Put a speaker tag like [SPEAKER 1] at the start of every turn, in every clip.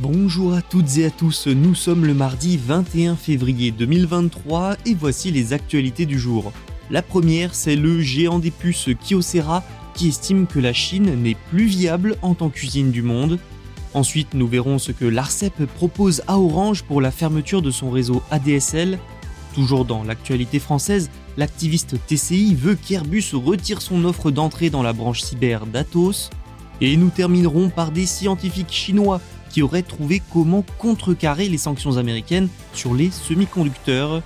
[SPEAKER 1] Bonjour à toutes et à tous, nous sommes le mardi 21 février 2023 et voici les actualités du jour. La première, c'est le géant des puces Kyocera qui estime que la Chine n'est plus viable en tant qu'usine du monde. Ensuite, nous verrons ce que l'ARCEP propose à Orange pour la fermeture de son réseau ADSL. Toujours dans l'actualité française, l'activiste TCI veut qu'Airbus retire son offre d'entrée dans la branche cyber d'Atos. Et nous terminerons par des scientifiques chinois qui auraient trouvé comment contrecarrer les sanctions américaines sur les semi-conducteurs.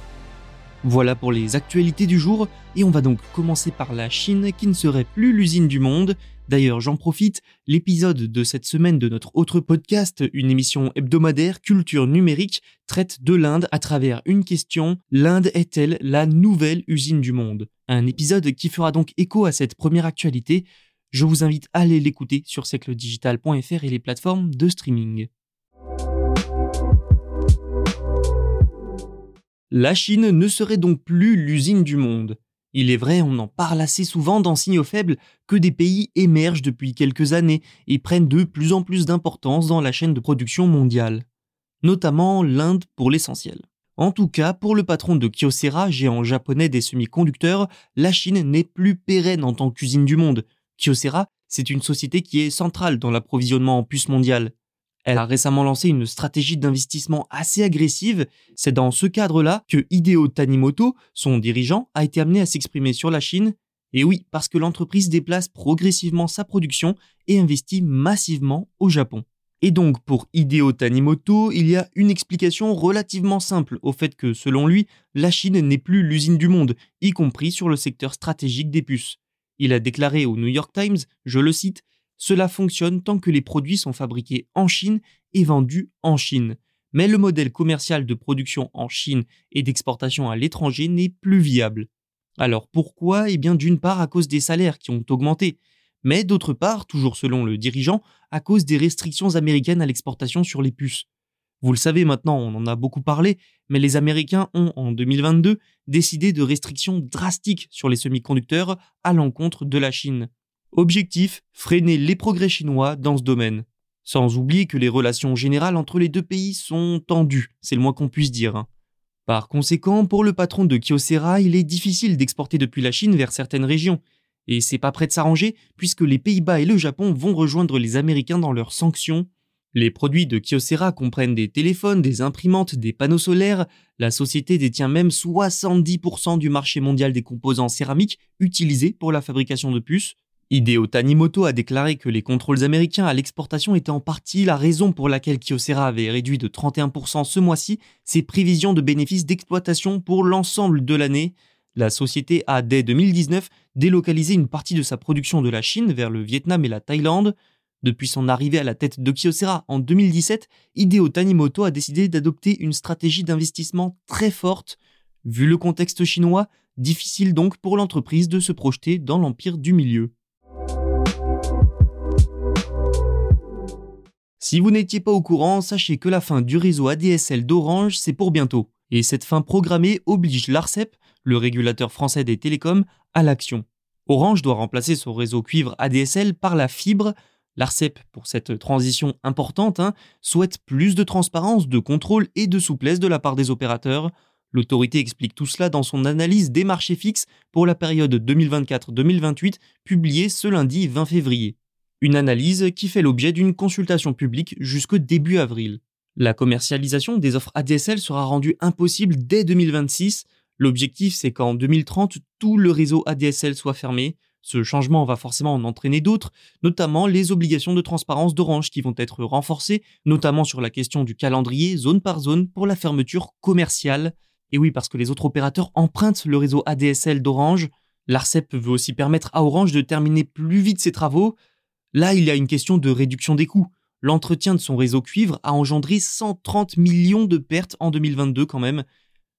[SPEAKER 1] Voilà pour les actualités du jour, et on va donc commencer par la Chine qui ne serait plus l'usine du monde. D'ailleurs, j'en profite, l'épisode de cette semaine de notre autre podcast, une émission hebdomadaire culture numérique, traite de l'Inde à travers une question, l'Inde est-elle la nouvelle usine du monde? Un épisode qui fera donc écho à cette première actualité. Je vous invite à aller l'écouter sur siècledigital.fr et les plateformes de streaming. La Chine ne serait donc plus l'usine du monde. Il est vrai, on en parle assez souvent dans Signaux faibles, que des pays émergent depuis quelques années et prennent de plus en plus d'importance dans la chaîne de production mondiale. Notamment l'Inde pour l'essentiel. En tout cas, pour le patron de Kyocera, géant japonais des semi-conducteurs, la Chine n'est plus pérenne en tant qu'usine du monde. Kyocera, c'est une société qui est centrale dans l'approvisionnement en puces mondiales. Elle a récemment lancé une stratégie d'investissement assez agressive. C'est dans ce cadre-là que Hideo Tanimoto, son dirigeant, a été amené à s'exprimer sur la Chine. Et oui, parce que l'entreprise déplace progressivement sa production et investit massivement au Japon. Et donc pour Hideo Tanimoto, il y a une explication relativement simple au fait que, selon lui, la Chine n'est plus l'usine du monde, y compris sur le secteur stratégique des puces. Il a déclaré au New York Times, je le cite, cela fonctionne tant que les produits sont fabriqués en Chine et vendus en Chine. Mais le modèle commercial de production en Chine et d'exportation à l'étranger n'est plus viable. Alors pourquoi? Eh bien d'une part à cause des salaires qui ont augmenté, mais d'autre part, toujours selon le dirigeant, à cause des restrictions américaines à l'exportation sur les puces. Vous le savez maintenant, on en a beaucoup parlé, mais les Américains ont en 2022 décidé de restrictions drastiques sur les semi-conducteurs à l'encontre de la Chine. Objectif, freiner les progrès chinois dans ce domaine. Sans oublier que les relations générales entre les deux pays sont tendues, c'est le moins qu'on puisse dire. Hein. Par conséquent, pour le patron de Kyocera, il est difficile d'exporter depuis la Chine vers certaines régions. Et c'est pas prêt de s'arranger, puisque les Pays-Bas et le Japon vont rejoindre les Américains dans leurs sanctions. Les produits de Kyocera comprennent des téléphones, des imprimantes, des panneaux solaires. La société détient même 70% du marché mondial des composants céramiques utilisés pour la fabrication de puces. Hideo Tanimoto a déclaré que les contrôles américains à l'exportation étaient en partie la raison pour laquelle Kyocera avait réduit de 31% ce mois-ci ses prévisions de bénéfices d'exploitation pour l'ensemble de l'année. La société a dès 2019 délocalisé une partie de sa production de la Chine vers le Vietnam et la Thaïlande. Depuis son arrivée à la tête de Kyocera en 2017, Hideo Tanimoto a décidé d'adopter une stratégie d'investissement très forte. Vu le contexte chinois, difficile donc pour l'entreprise de se projeter dans l'empire du milieu. Si vous n'étiez pas au courant, sachez que la fin du réseau ADSL d'Orange, c'est pour bientôt. Et cette fin programmée oblige l'ARCEP, le régulateur français des télécoms, à l'action. Orange doit remplacer son réseau cuivre ADSL par la fibre. L'ARCEP, pour cette transition importante, hein, souhaite plus de transparence, de contrôle et de souplesse de la part des opérateurs. L'autorité explique tout cela dans son analyse des marchés fixes pour la période 2024-2028, publiée ce lundi 20 février. Une analyse qui fait l'objet d'une consultation publique jusqu'au début avril. La commercialisation des offres ADSL sera rendue impossible dès 2026. L'objectif, c'est qu'en 2030, tout le réseau ADSL soit fermé. Ce changement va forcément en entraîner d'autres, notamment les obligations de transparence d'Orange qui vont être renforcées, notamment sur la question du calendrier zone par zone pour la fermeture commerciale. Et oui, parce que les autres opérateurs empruntent le réseau ADSL d'Orange. L'ARCEP veut aussi permettre à Orange de terminer plus vite ses travaux. Là, il y a une question de réduction des coûts. L'entretien de son réseau cuivre a engendré 130 millions de pertes en 2022 quand même.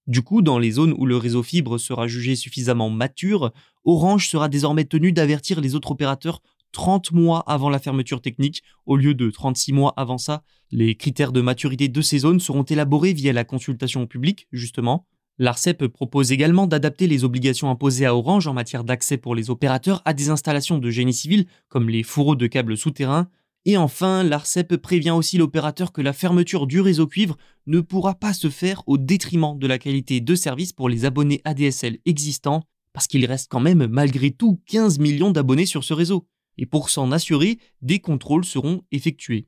[SPEAKER 1] Du coup, dans les zones où le réseau fibre sera jugé suffisamment mature, Orange sera désormais tenu d'avertir les autres opérateurs 30 mois avant la fermeture technique, au lieu de 36 mois avant ça. Les critères de maturité de ces zones seront élaborés via la consultation publique, justement. L'ARCEP propose également d'adapter les obligations imposées à Orange en matière d'accès pour les opérateurs à des installations de génie civil, comme les fourreaux de câbles souterrains, et enfin, l'ARCEP prévient aussi l'opérateur que la fermeture du réseau cuivre ne pourra pas se faire au détriment de la qualité de service pour les abonnés ADSL existants, parce qu'il reste quand même malgré tout 15 millions d'abonnés sur ce réseau. Et pour s'en assurer, des contrôles seront effectués.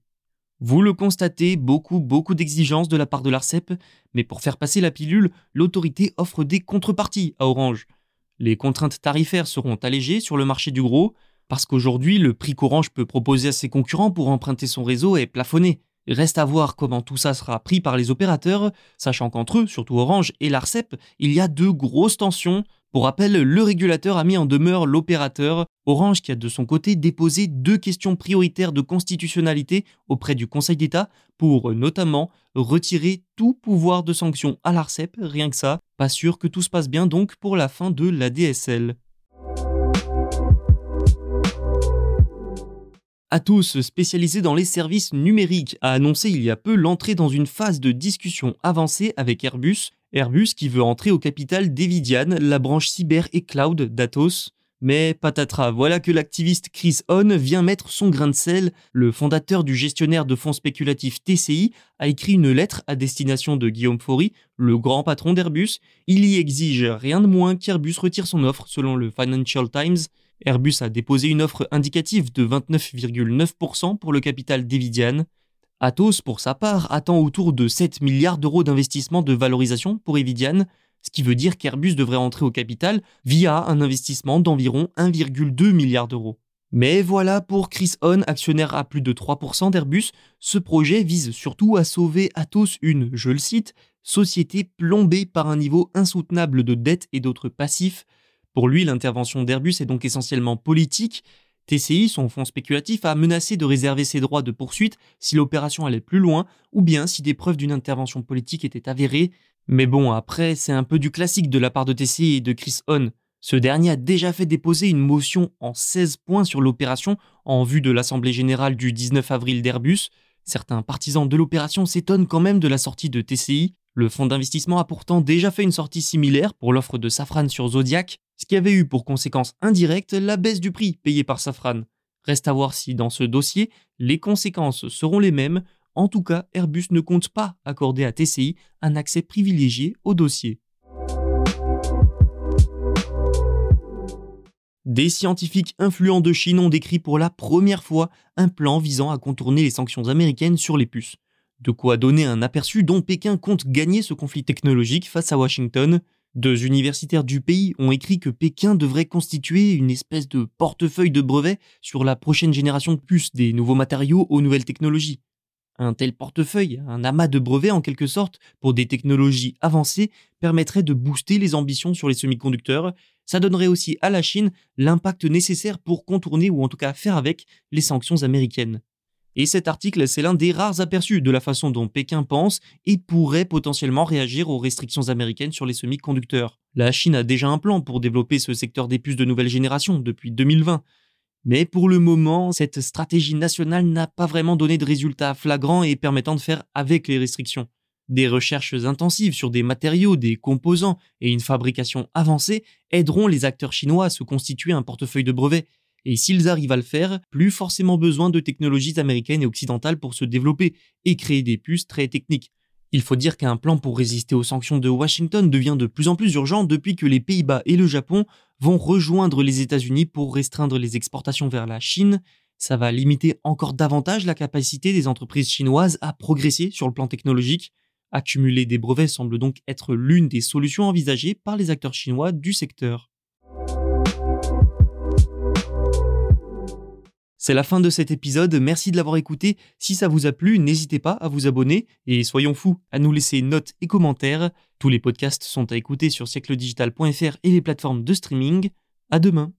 [SPEAKER 1] Vous le constatez, beaucoup, beaucoup d'exigences de la part de l'ARCEP, mais pour faire passer la pilule, l'autorité offre des contreparties à Orange. Les contraintes tarifaires seront allégées sur le marché du gros, parce qu'aujourd'hui, le prix qu'Orange peut proposer à ses concurrents pour emprunter son réseau est plafonné. Reste à voir comment tout ça sera pris par les opérateurs, sachant qu'entre eux, surtout Orange et l'ARCEP, il y a de grosses tensions. Pour rappel, le régulateur a mis en demeure l'opérateur, Orange qui a de son côté déposé deux questions prioritaires de constitutionnalité auprès du Conseil d'État pour notamment retirer tout pouvoir de sanction à l'ARCEP, rien que ça. Pas sûr que tout se passe bien donc pour la fin de la DSL. Atos, spécialisé dans les services numériques, a annoncé il y a peu l'entrée dans une phase de discussion avancée avec Airbus. Airbus qui veut entrer au capital d'Evidian, la branche cyber et cloud d'Atos. Mais patatras, voilà que l'activiste Chris Hahn vient mettre son grain de sel. Le fondateur du gestionnaire de fonds spéculatifs TCI a écrit une lettre à destination de Guillaume Faury, le grand patron d'Airbus. Il y exige rien de moins qu'Airbus retire son offre, selon le Financial Times. Airbus a déposé une offre indicative de 29,9% pour le capital d'Evidian. Atos, pour sa part, attend autour de 7 milliards d'euros d'investissement de valorisation pour Evidian, ce qui veut dire qu'Airbus devrait entrer au capital via un investissement d'environ 1,2 milliard d'euros. Mais voilà pour Chris Hahn, actionnaire à plus de 3% d'Airbus, ce projet vise surtout à sauver Atos une, je le cite, société plombée par un niveau insoutenable de dette et d'autres passifs, pour lui, l'intervention d'Airbus est donc essentiellement politique. TCI, son fonds spéculatif, a menacé de réserver ses droits de poursuite si l'opération allait plus loin, ou bien si des preuves d'une intervention politique étaient avérées. Mais bon, après, c'est un peu du classique de la part de TCI et de Chris Hahn. Ce dernier a déjà fait déposer une motion en 16 points sur l'opération en vue de l'Assemblée générale du 19 avril d'Airbus. Certains partisans de l'opération s'étonnent quand même de la sortie de TCI. Le fonds d'investissement a pourtant déjà fait une sortie similaire pour l'offre de Safran sur Zodiac, ce qui avait eu pour conséquence indirecte la baisse du prix payé par Safran. Reste à voir si dans ce dossier, les conséquences seront les mêmes. En tout cas, Airbus ne compte pas accorder à TCI un accès privilégié au dossier. Des scientifiques influents de Chine ont décrit pour la première fois un plan visant à contourner les sanctions américaines sur les puces. De quoi donner un aperçu dont Pékin compte gagner ce conflit technologique face à Washington. Deux universitaires du pays ont écrit que Pékin devrait constituer une espèce de portefeuille de brevets sur la prochaine génération de puces des nouveaux matériaux aux nouvelles technologies. Un tel portefeuille, un amas de brevets en quelque sorte, pour des technologies avancées, permettrait de booster les ambitions sur les semi-conducteurs. Ça donnerait aussi à la Chine l'impact nécessaire pour contourner ou en tout cas faire avec les sanctions américaines. Et cet article, c'est l'un des rares aperçus de la façon dont Pékin pense et pourrait potentiellement réagir aux restrictions américaines sur les semi-conducteurs. La Chine a déjà un plan pour développer ce secteur des puces de nouvelle génération depuis 2020. Mais pour le moment, cette stratégie nationale n'a pas vraiment donné de résultats flagrants et permettant de faire avec les restrictions. Des recherches intensives sur des matériaux, des composants et une fabrication avancée aideront les acteurs chinois à se constituer un portefeuille de brevets et s'ils arrivent à le faire, plus forcément besoin de technologies américaines et occidentales pour se développer et créer des puces très techniques. Il faut dire qu'un plan pour résister aux sanctions de Washington devient de plus en plus urgent depuis que les Pays-Bas et le Japon vont rejoindre les États-Unis pour restreindre les exportations vers la Chine. Ça va limiter encore davantage la capacité des entreprises chinoises à progresser sur le plan technologique. Accumuler des brevets semble donc être l'une des solutions envisagées par les acteurs chinois du secteur. C'est la fin de cet épisode, merci de l'avoir écouté. Si ça vous a plu, n'hésitez pas à vous abonner et soyons fous, à nous laisser notes et commentaires. Tous les podcasts sont à écouter sur siècledigital.fr et les plateformes de streaming. À demain.